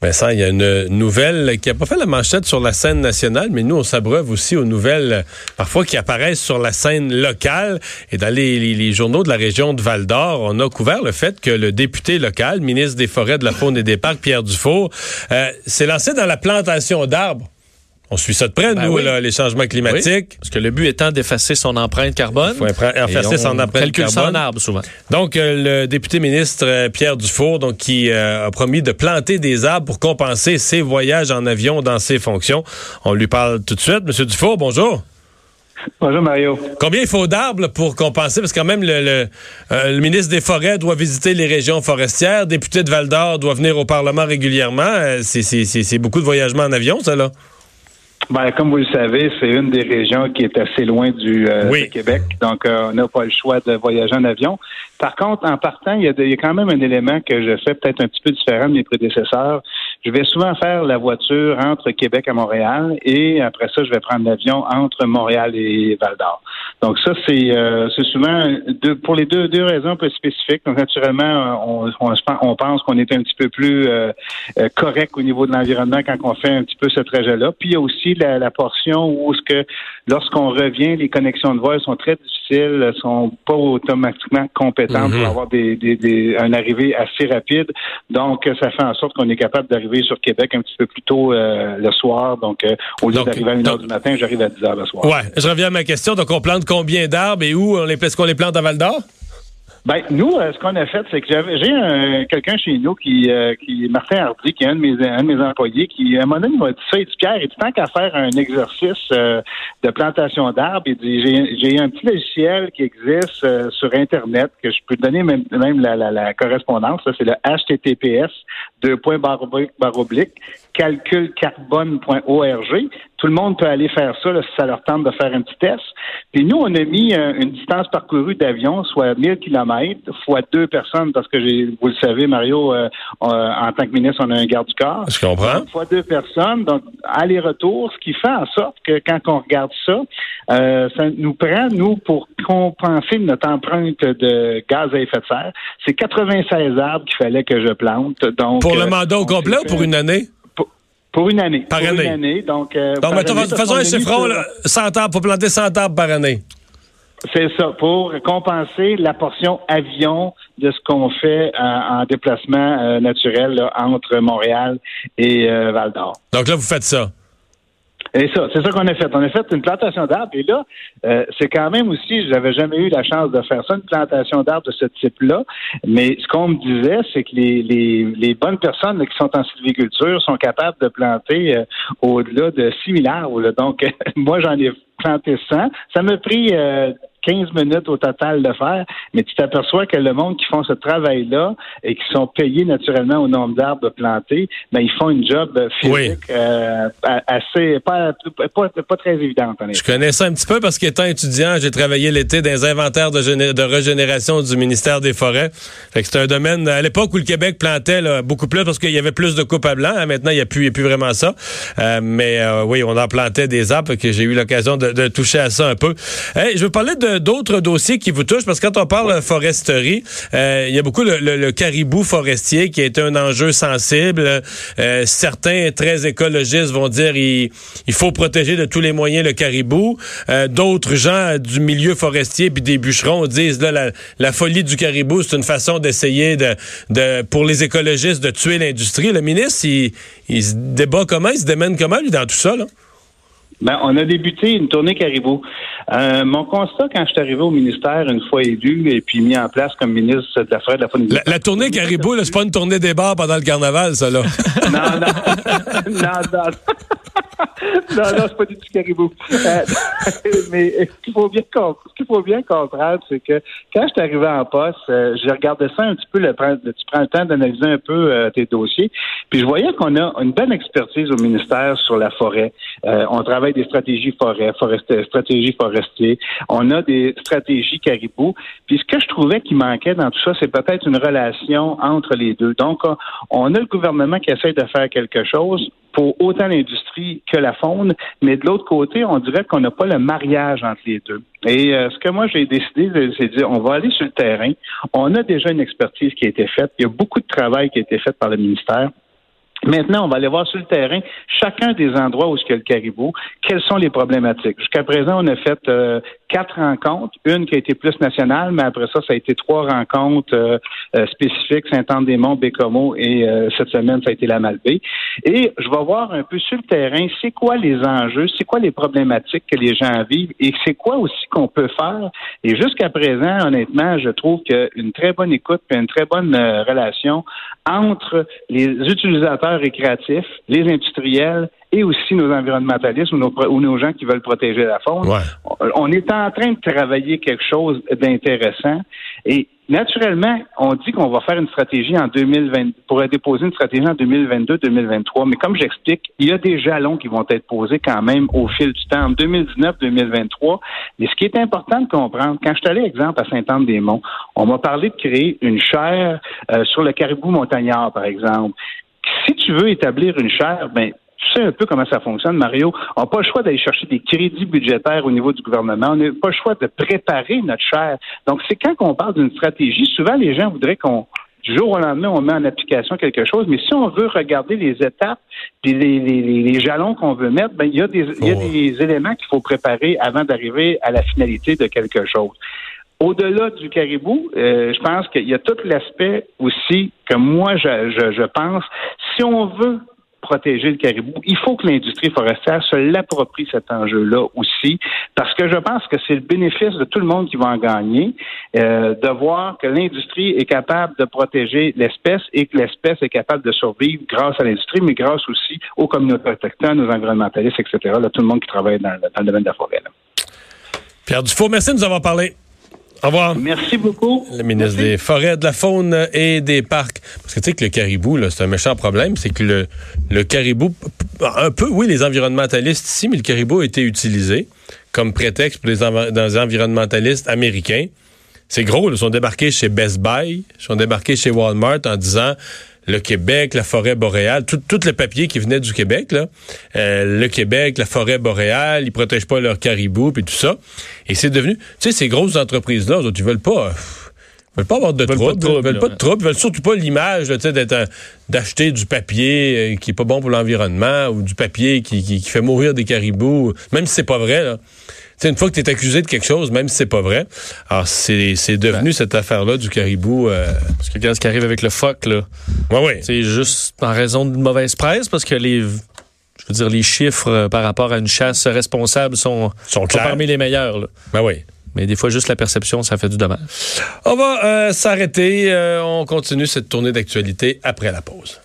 Vincent, il y a une nouvelle qui n'a pas fait la manchette sur la scène nationale, mais nous, on s'abreuve aussi aux nouvelles, parfois qui apparaissent sur la scène locale. Et dans les, journaux de la région de Val-d'Or, on a couvert le fait que le député local, ministre des Forêts, de la Faune et des Parcs, Pierre Dufour, euh, s'est lancé dans la plantation d'arbres. On suit ça de près, ben nous, les changements climatiques. parce que le but étant d'effacer son empreinte carbone. Il faut effacer son empreinte carbone. Ça en arbre, souvent. Donc, euh, le député ministre euh, Pierre Dufour, donc, qui euh, a promis de planter des arbres pour compenser ses voyages en avion dans ses fonctions. On lui parle tout de suite. Monsieur Dufour, bonjour. Bonjour Mario. Combien il faut d'arbres pour compenser? Parce que quand même, le, le, ministre des Forêts doit visiter les régions forestières. Le député de Val-d'Or doit venir au Parlement régulièrement. C'est beaucoup de voyagements en avion, ça, là? Ben, comme vous le savez, c'est une des régions qui est assez loin du, euh, Québec. Donc, euh, on n'a pas le choix de voyager en avion. Par contre, en partant, il y, a il y, a quand même un élément que je fais peut-être un petit peu différent de mes prédécesseurs. Je vais souvent faire la voiture entre Québec et Montréal et après ça, je vais prendre l'avion entre Montréal et Val-d'Or. Donc ça, c'est euh, souvent deux, pour les deux, deux raisons un peu spécifiques. Donc naturellement, on, on, on pense qu'on est un petit peu plus euh, euh, correct au niveau de l'environnement quand on fait un petit peu ce trajet-là. Puis il y a aussi la, la portion où ce que lorsqu'on revient, les connexions de vol sont très difficiles, sont pas automatiquement compétentes pour mhm. avoir des, des, des, un arrivée assez rapide. Donc ça fait en sorte qu'on est capable d'arriver sur Québec un petit peu plus tôt le soir. Donc au lieu d'arriver à 1 heure du matin, j'arrive à 10 heures le soir. Ouais, je reviens à ma question. Donc on plante combien d'arbres et où? Est-ce qu'on les plante à Val d'Or? Ben, nous, euh, ce qu'on a fait, c'est que j'ai quelqu'un chez nous qui, euh, qui Martin Hardy, qui est un de mes, un de mes employés, qui, à un moment donné, m'a dit ça, il dit, Pierre, il dit, tant qu'à faire un exercice euh, de plantation d'arbres, il dit, j'ai un petit logiciel qui existe sur Internet, que je peux te donner même, même la, la, la correspondance, c'est le HTTPS, deux points barre oblique, calculcarbone.org. Tout le monde peut aller faire ça si ça leur tente de faire un petit test. Puis nous, on a mis une distance parcourue d'avion, soit 1000 km fois deux personnes, parce que j'ai, vous le savez, Mario, euh, en tant que ministre, on a un garde du corps. Je comprends. fois deux personnes, donc aller-retour, ce qui fait en sorte que quand on regarde ça, euh, ça nous prend, nous, pour compenser notre empreinte de gaz à effet de serre, c'est 96 arbres qu'il fallait que je plante. Donc, pour le euh, mandat au complet ou pour une année? Pour une année. Par pour année. Une année. Donc, donc faisons un chiffron, 100 arbres, pour planter 100 arbres par année. C'est ça, pour compenser la portion avion de ce qu'on fait euh, en déplacement euh, naturel entre Montréal et euh, Val d'Or. Donc là, vous faites ça. Et ça, c'est ça qu'on a fait. On a fait une plantation d'arbres. Et là, c'est quand même aussi, j'avais jamais eu la chance de faire ça, une plantation d'arbres de ce type-là. Mais ce qu'on me disait, c'est que les, les, les, bonnes personnes qui sont en sylviculture sont capables de planter au-delà de 6 000 arbres. Donc, moi, j'en ai planté 100. Ça m'a pris 15 minutes au total de faire, mais tu t'aperçois que le monde qui font ce travail-là et qui sont payés naturellement au nombre d'arbres plantés, ben, ils font une job physique euh, assez, pas, pas, très évidente. Je connais ça un petit peu parce qu'étant étudiant, j'ai travaillé l'été dans les inventaires de, de régénération du ministère des Forêts. Fait que c'est un domaine, à l'époque où le Québec plantait beaucoup plus parce qu'il y avait plus de coupes à blanc, hein, maintenant il n'y a, plus, plus vraiment ça. Euh, mais euh, oui, on en plantait des arbres que j'ai eu l'occasion de, toucher à ça un peu. je veux parler de d'autres dossiers qui vous touchent? Parce que quand on parle foresterie, euh, il y a beaucoup le, caribou forestier qui est un enjeu sensible. Euh, certains très écologistes vont dire il, il faut protéger de tous les moyens le caribou. Euh, d'autres gens du milieu forestier puis des bûcherons disent là la, folie du caribou, c'est une façon d'essayer de, de pour les écologistes de tuer l'industrie. Le ministre, il, il se débat comment, il se démène comment lui dans tout ça là? Ben, on a débuté une tournée caribou. Euh, mon constat, quand je suis arrivé au ministère, une fois élu et puis mis en place comme ministre de la Forêt de la Faune la, la tournée caribou, c'est pas une tournée des bars pendant le carnaval, ça, là. non, non. non, non non, non, c'est pas du tout caribou. Euh, mais ce qu'il faut bien comprendre, qu'il faut bien comprendre, c'est que quand je suis arrivé en poste, euh, j'ai regardé ça un petit peu, le, tu prends le temps d'analyser un peu euh, tes dossiers, puis je voyais qu'on a une bonne expertise au ministère sur la forêt. On travaille des stratégies forêt, forestier, stratégies forestières, on a des stratégies caribou. Puis ce que je trouvais qui manquait dans tout ça, c'est peut-être une relation entre les deux. Donc, on a le gouvernement qui essaie de faire quelque chose pour autant l'industrie que la faune, mais de l'autre côté, on dirait qu'on n'a pas le mariage entre les deux. Et euh, ce que moi j'ai décidé, c'est de dire, on va aller sur le terrain. On a déjà une expertise qui a été faite. Il y a beaucoup de travail qui a été fait par le ministère. Maintenant, on va aller voir sur le terrain chacun des endroits où il y a le caribou, quelles sont les problématiques. Jusqu'à présent, on a fait euh, quatre rencontres, une qui a été plus nationale, mais après ça, ça a été trois rencontres euh, euh, spécifiques, Saint-Anne-des-Monts, Bécomo et cette semaine, ça a été la Malbaie. Et je vais voir un peu sur le terrain, c'est quoi les enjeux, c'est quoi les problématiques que les gens vivent et c'est quoi aussi qu'on peut faire. Et jusqu'à présent, honnêtement, je trouve qu'une très bonne écoute et une très bonne relation entre les utilisateurs récréatifs, les industriels et aussi nos environnementalistes ou nos, gens qui veulent protéger la faune. On est en train de travailler quelque chose d'intéressant et naturellement, on dit qu'on va faire une stratégie en 2020, pourrait déposer une stratégie en 2022-2023, mais comme j'explique, il y a des jalons qui vont être posés quand même au fil du temps, en 2019-2023. Mais ce qui est important de comprendre, quand je suis allé, exemple, à Saint-Anne-des-Monts, on m'a parlé de créer une chaire euh, sur le caribou montagnard, par exemple. Si tu veux établir une chaire, ben un peu comment ça fonctionne, Mario. On n'a pas le choix d'aller chercher des crédits budgétaires au niveau du gouvernement. On n'a pas le choix de préparer notre chaire. Donc, c'est quand on parle d'une stratégie, souvent les gens voudraient qu'on du jour au lendemain, on met en application quelque chose. Mais si on veut regarder les étapes et les, jalons qu'on veut mettre, ben, il y a des, il y a des éléments qu'il faut préparer avant d'arriver à la finalité de quelque chose. Au-delà du caribou, euh, je pense qu'il y a tout l'aspect aussi que moi, je, je, je pense, si on veut protéger le caribou. Il faut que l'industrie forestière se l'approprie cet enjeu-là aussi, parce que je pense que c'est le bénéfice de tout le monde qui va en gagner, euh, de voir que l'industrie est capable de protéger l'espèce et que l'espèce est capable de survivre grâce à l'industrie, mais grâce aussi aux communautés autochtones, aux environnementalistes, etc., là, tout le monde qui travaille dans, le domaine de la forêt. Pierre Dufault, merci de nous avoir parlé. Au revoir. Merci beaucoup. Le ministre des Forêts, de la Faune et des Parcs. Parce que tu sais que le caribou, c'est un méchant problème. C'est que le, le caribou, un peu, oui, les environnementalistes ici, mais le caribou a été utilisé comme prétexte pour les, environnementalistes américains. C'est gros, ils sont débarqués chez Best Buy, ils sont débarqués chez Walmart en disant le Québec, la forêt boréale, tout, le papier qui venait du Québec, là, euh, le Québec, la forêt boréale, ils protègent pas leurs caribous puis tout ça. Et c'est devenu, tu sais, ces grosses entreprises-là, ils veulent pas. Veulent pas avoir de troubles, ils veulent pas de troubles, ils veulent surtout pas l'image d'acheter du papier euh, qui est pas bon pour l'environnement ou du papier qui, qui, qui, fait mourir des caribous, même si c'est pas vrai. Là une fois que tu es accusé de quelque chose, même si c'est pas vrai, alors c'est, devenu cette affaire-là du caribou. Euh, parce que regarde ce qui arrive avec le phoque, là. Ouais, ouais. C'est juste en raison d'une mauvaise presse, parce que les je veux dire, les chiffres euh, par rapport à une chasse responsable sont, sont, parmi les meilleurs. Là. Ben oui. Mais des fois, juste la perception, ça fait du dommage. On va euh, s'arrêter. on continue cette tournée d'actualité après la pause.